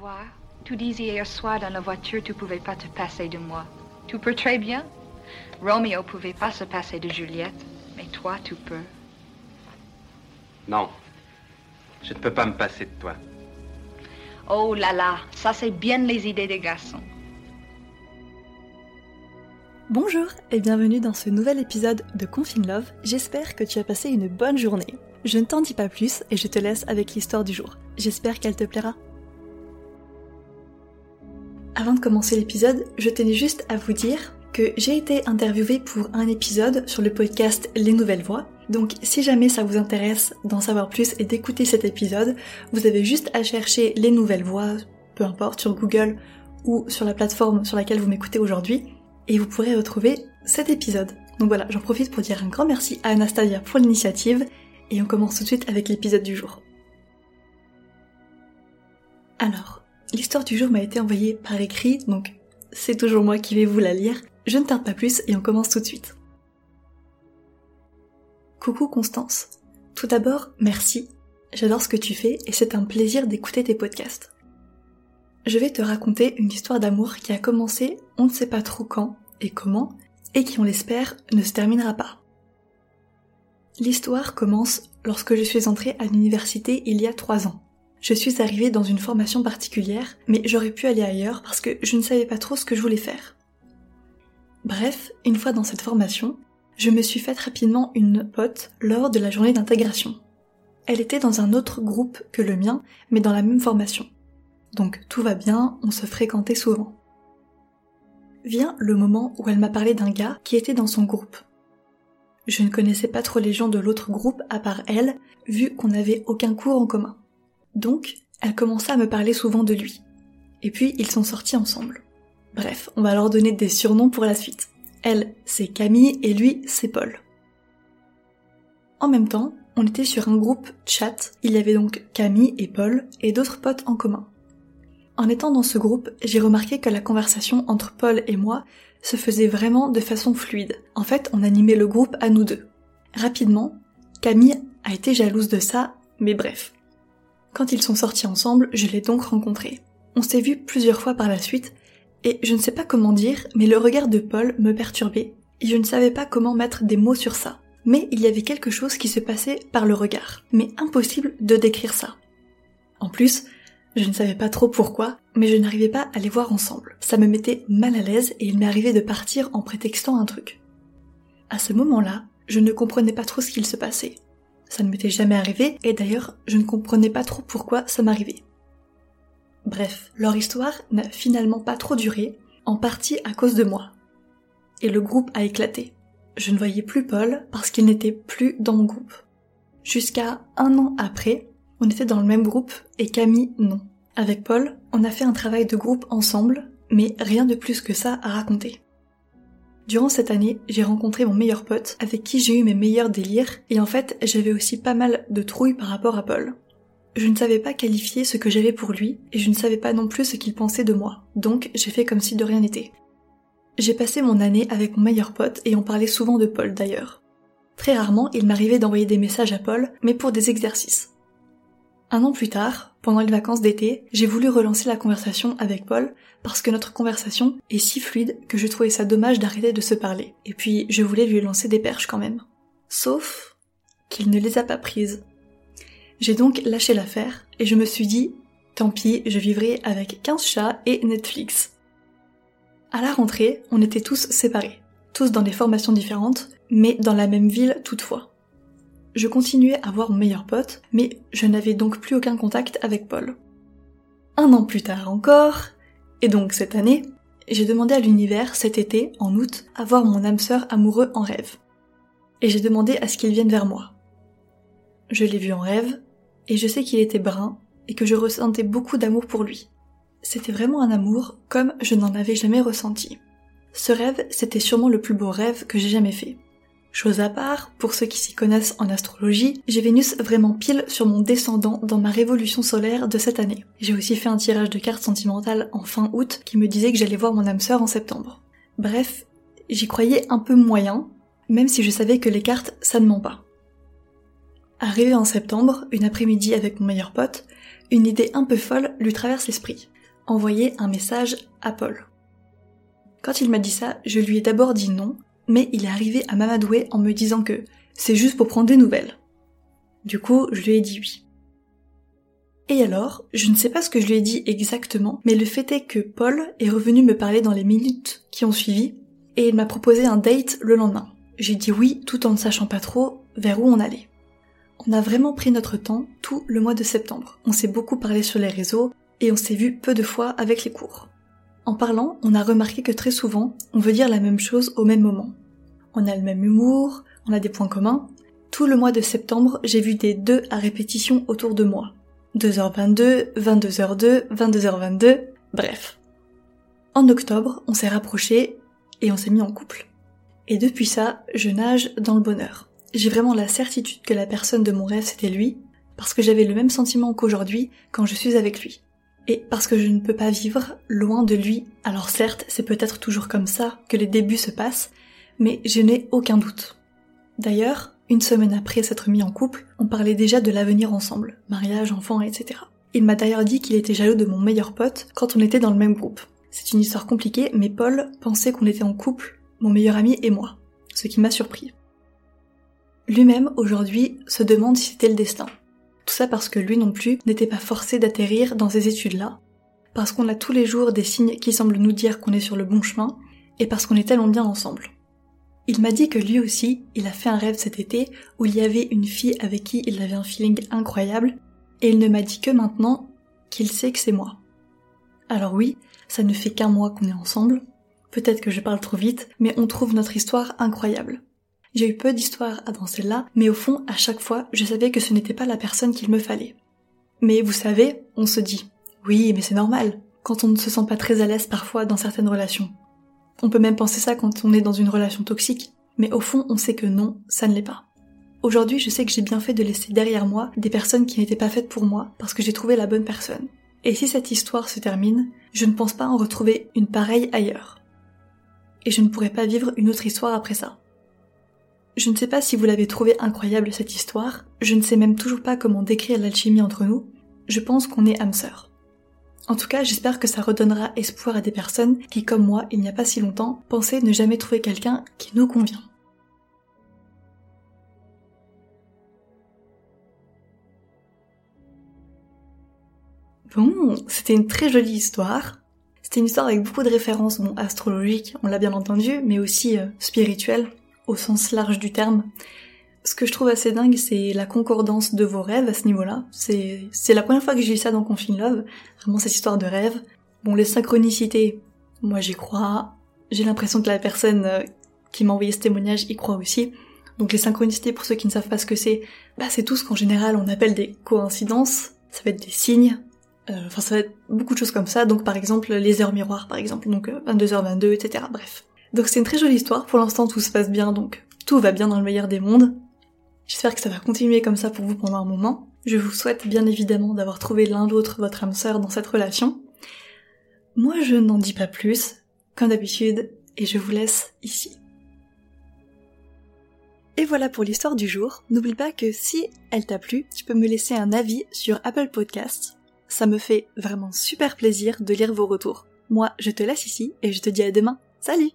vois, tu disais hier soir dans la voiture tu pouvais pas te passer de moi. Tu peux très bien. Romeo pouvait pas se passer de Juliette, mais toi tu peux. Non. Je ne peux pas me passer de toi. Oh là là, ça c'est bien les idées des garçons. Bonjour et bienvenue dans ce nouvel épisode de Confine Love. J'espère que tu as passé une bonne journée. Je ne t'en dis pas plus et je te laisse avec l'histoire du jour. J'espère qu'elle te plaira. Avant de commencer l'épisode, je tenais juste à vous dire que j'ai été interviewée pour un épisode sur le podcast Les Nouvelles Voix. Donc si jamais ça vous intéresse d'en savoir plus et d'écouter cet épisode, vous avez juste à chercher Les Nouvelles Voix, peu importe, sur Google ou sur la plateforme sur laquelle vous m'écoutez aujourd'hui, et vous pourrez retrouver cet épisode. Donc voilà, j'en profite pour dire un grand merci à Anastasia pour l'initiative, et on commence tout de suite avec l'épisode du jour. Alors, L'histoire du jour m'a été envoyée par écrit, donc c'est toujours moi qui vais vous la lire. Je ne tarde pas plus et on commence tout de suite. Coucou Constance. Tout d'abord, merci. J'adore ce que tu fais et c'est un plaisir d'écouter tes podcasts. Je vais te raconter une histoire d'amour qui a commencé on ne sait pas trop quand et comment et qui on l'espère ne se terminera pas. L'histoire commence lorsque je suis entrée à l'université il y a trois ans. Je suis arrivée dans une formation particulière, mais j'aurais pu aller ailleurs parce que je ne savais pas trop ce que je voulais faire. Bref, une fois dans cette formation, je me suis faite rapidement une pote lors de la journée d'intégration. Elle était dans un autre groupe que le mien, mais dans la même formation. Donc tout va bien, on se fréquentait souvent. Vient le moment où elle m'a parlé d'un gars qui était dans son groupe. Je ne connaissais pas trop les gens de l'autre groupe à part elle, vu qu'on n'avait aucun cours en commun. Donc, elle commença à me parler souvent de lui. Et puis, ils sont sortis ensemble. Bref, on va leur donner des surnoms pour la suite. Elle, c'est Camille et lui, c'est Paul. En même temps, on était sur un groupe chat, il y avait donc Camille et Paul et d'autres potes en commun. En étant dans ce groupe, j'ai remarqué que la conversation entre Paul et moi se faisait vraiment de façon fluide. En fait, on animait le groupe à nous deux. Rapidement, Camille a été jalouse de ça, mais bref, quand ils sont sortis ensemble, je l'ai donc rencontré. On s'est vu plusieurs fois par la suite, et je ne sais pas comment dire, mais le regard de Paul me perturbait, et je ne savais pas comment mettre des mots sur ça. Mais il y avait quelque chose qui se passait par le regard, mais impossible de décrire ça. En plus, je ne savais pas trop pourquoi, mais je n'arrivais pas à les voir ensemble. Ça me mettait mal à l'aise et il m'est arrivé de partir en prétextant un truc. À ce moment-là, je ne comprenais pas trop ce qu'il se passait. Ça ne m'était jamais arrivé, et d'ailleurs, je ne comprenais pas trop pourquoi ça m'arrivait. Bref, leur histoire n'a finalement pas trop duré, en partie à cause de moi. Et le groupe a éclaté. Je ne voyais plus Paul parce qu'il n'était plus dans mon groupe. Jusqu'à un an après, on était dans le même groupe et Camille non. Avec Paul, on a fait un travail de groupe ensemble, mais rien de plus que ça à raconter. Durant cette année, j'ai rencontré mon meilleur pote, avec qui j'ai eu mes meilleurs délires, et en fait, j'avais aussi pas mal de trouilles par rapport à Paul. Je ne savais pas qualifier ce que j'avais pour lui, et je ne savais pas non plus ce qu'il pensait de moi, donc j'ai fait comme si de rien n'était. J'ai passé mon année avec mon meilleur pote, et on parlait souvent de Paul d'ailleurs. Très rarement, il m'arrivait d'envoyer des messages à Paul, mais pour des exercices. Un an plus tard, pendant les vacances d'été, j'ai voulu relancer la conversation avec Paul parce que notre conversation est si fluide que je trouvais ça dommage d'arrêter de se parler. Et puis, je voulais lui lancer des perches quand même. Sauf qu'il ne les a pas prises. J'ai donc lâché l'affaire et je me suis dit, tant pis, je vivrai avec 15 chats et Netflix. À la rentrée, on était tous séparés, tous dans des formations différentes, mais dans la même ville toutefois. Je continuais à voir mon meilleur pote, mais je n'avais donc plus aucun contact avec Paul. Un an plus tard encore, et donc cette année, j'ai demandé à l'univers cet été, en août, à voir mon âme sœur amoureux en rêve. Et j'ai demandé à ce qu'il vienne vers moi. Je l'ai vu en rêve, et je sais qu'il était brun, et que je ressentais beaucoup d'amour pour lui. C'était vraiment un amour comme je n'en avais jamais ressenti. Ce rêve, c'était sûrement le plus beau rêve que j'ai jamais fait. Chose à part, pour ceux qui s'y connaissent en astrologie, j'ai Vénus vraiment pile sur mon descendant dans ma révolution solaire de cette année. J'ai aussi fait un tirage de cartes sentimentales en fin août qui me disait que j'allais voir mon âme sœur en septembre. Bref, j'y croyais un peu moyen, même si je savais que les cartes, ça ne ment pas. Arrivé en septembre, une après-midi avec mon meilleur pote, une idée un peu folle lui traverse l'esprit. Envoyer un message à Paul. Quand il m'a dit ça, je lui ai d'abord dit non, mais il est arrivé à m'amadouer en me disant que c'est juste pour prendre des nouvelles. Du coup, je lui ai dit oui. Et alors, je ne sais pas ce que je lui ai dit exactement, mais le fait est que Paul est revenu me parler dans les minutes qui ont suivi, et il m'a proposé un date le lendemain. J'ai dit oui tout en ne sachant pas trop vers où on allait. On a vraiment pris notre temps tout le mois de septembre. On s'est beaucoup parlé sur les réseaux et on s'est vu peu de fois avec les cours. En parlant, on a remarqué que très souvent, on veut dire la même chose au même moment. On a le même humour, on a des points communs. Tout le mois de septembre, j'ai vu des deux à répétition autour de moi. 2h22, 22h02, 22h22, bref. En octobre, on s'est rapprochés et on s'est mis en couple. Et depuis ça, je nage dans le bonheur. J'ai vraiment la certitude que la personne de mon rêve c'était lui, parce que j'avais le même sentiment qu'aujourd'hui quand je suis avec lui. Et parce que je ne peux pas vivre loin de lui, alors certes, c'est peut-être toujours comme ça que les débuts se passent, mais je n'ai aucun doute. D'ailleurs, une semaine après s'être mis en couple, on parlait déjà de l'avenir ensemble, mariage, enfants, etc. Il m'a d'ailleurs dit qu'il était jaloux de mon meilleur pote quand on était dans le même groupe. C'est une histoire compliquée, mais Paul pensait qu'on était en couple, mon meilleur ami et moi, ce qui m'a surpris. Lui-même, aujourd'hui, se demande si c'était le destin. Tout ça parce que lui non plus n'était pas forcé d'atterrir dans ces études-là, parce qu'on a tous les jours des signes qui semblent nous dire qu'on est sur le bon chemin, et parce qu'on est tellement bien ensemble. Il m'a dit que lui aussi, il a fait un rêve cet été où il y avait une fille avec qui il avait un feeling incroyable, et il ne m'a dit que maintenant qu'il sait que c'est moi. Alors oui, ça ne fait qu'un mois qu'on est ensemble, peut-être que je parle trop vite, mais on trouve notre histoire incroyable. J'ai eu peu d'histoires dans celle-là, mais au fond, à chaque fois, je savais que ce n'était pas la personne qu'il me fallait. Mais vous savez, on se dit, oui, mais c'est normal, quand on ne se sent pas très à l'aise parfois dans certaines relations. On peut même penser ça quand on est dans une relation toxique, mais au fond, on sait que non, ça ne l'est pas. Aujourd'hui, je sais que j'ai bien fait de laisser derrière moi des personnes qui n'étaient pas faites pour moi, parce que j'ai trouvé la bonne personne. Et si cette histoire se termine, je ne pense pas en retrouver une pareille ailleurs. Et je ne pourrais pas vivre une autre histoire après ça. Je ne sais pas si vous l'avez trouvé incroyable cette histoire, je ne sais même toujours pas comment décrire l'alchimie entre nous, je pense qu'on est âme sœur. En tout cas, j'espère que ça redonnera espoir à des personnes qui, comme moi, il n'y a pas si longtemps, pensaient ne jamais trouver quelqu'un qui nous convient. Bon, c'était une très jolie histoire. C'était une histoire avec beaucoup de références, bon, astrologiques, on l'a bien entendu, mais aussi euh, spirituelles au sens large du terme. Ce que je trouve assez dingue, c'est la concordance de vos rêves à ce niveau-là. C'est, la première fois que j'ai lu ça dans Confine Love, vraiment cette histoire de rêve. Bon, les synchronicités, moi j'y crois. J'ai l'impression que la personne euh, qui m'a envoyé ce témoignage y croit aussi. Donc les synchronicités, pour ceux qui ne savent pas ce que c'est, bah c'est tout ce qu'en général on appelle des coïncidences. Ça va être des signes. Euh, enfin, ça va être beaucoup de choses comme ça. Donc par exemple les heures miroirs, par exemple. Donc 22h22, euh, etc. Bref. Donc c'est une très jolie histoire, pour l'instant tout se passe bien, donc tout va bien dans le meilleur des mondes. J'espère que ça va continuer comme ça pour vous pendant un moment. Je vous souhaite bien évidemment d'avoir trouvé l'un l'autre votre âme sœur dans cette relation. Moi je n'en dis pas plus, comme d'habitude, et je vous laisse ici. Et voilà pour l'histoire du jour. N'oublie pas que si elle t'a plu, tu peux me laisser un avis sur Apple Podcasts. Ça me fait vraiment super plaisir de lire vos retours. Moi, je te laisse ici et je te dis à demain. Salut